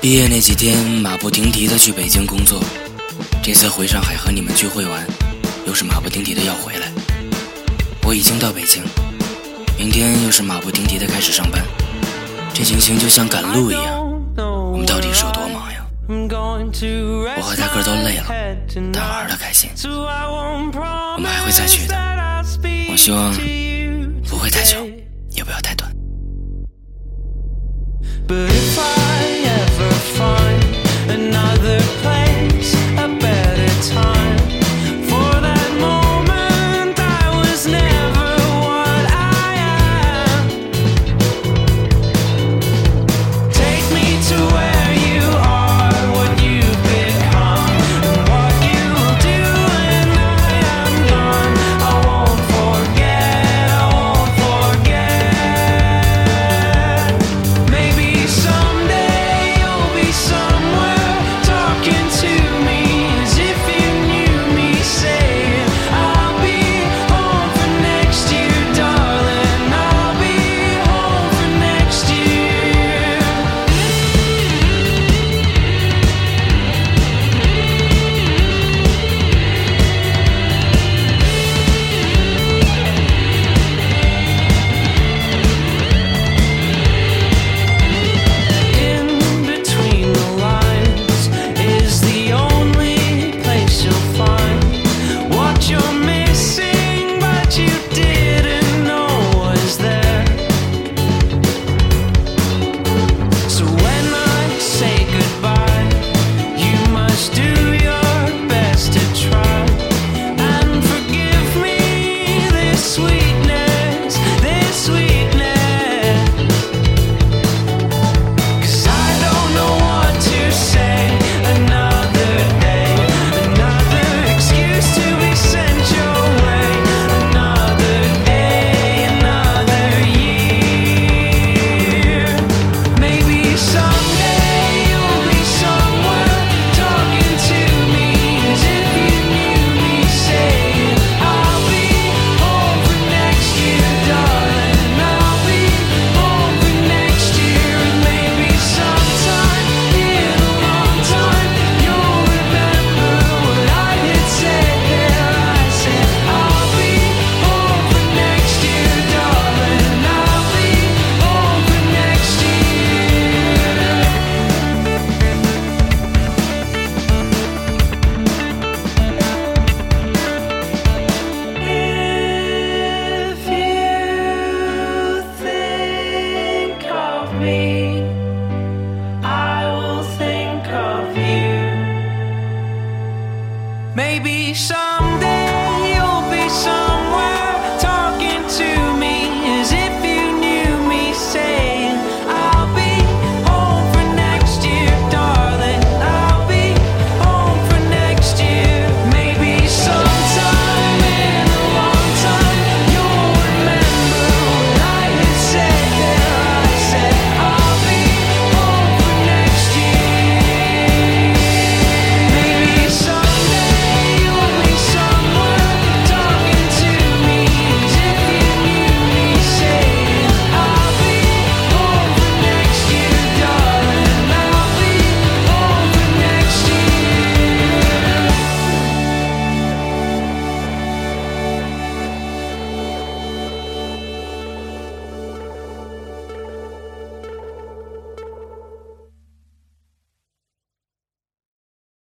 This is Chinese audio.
毕业那几天，马不停蹄的去北京工作。这次回上海和你们聚会完，又是马不停蹄的要回来。我已经到北京，明天又是马不停蹄的开始上班。这情形就像赶路一样，我和大哥都累了，但玩的开心。我们还会再去的，我希望不会太久，也不要太短。Maybe someday you'll be someone.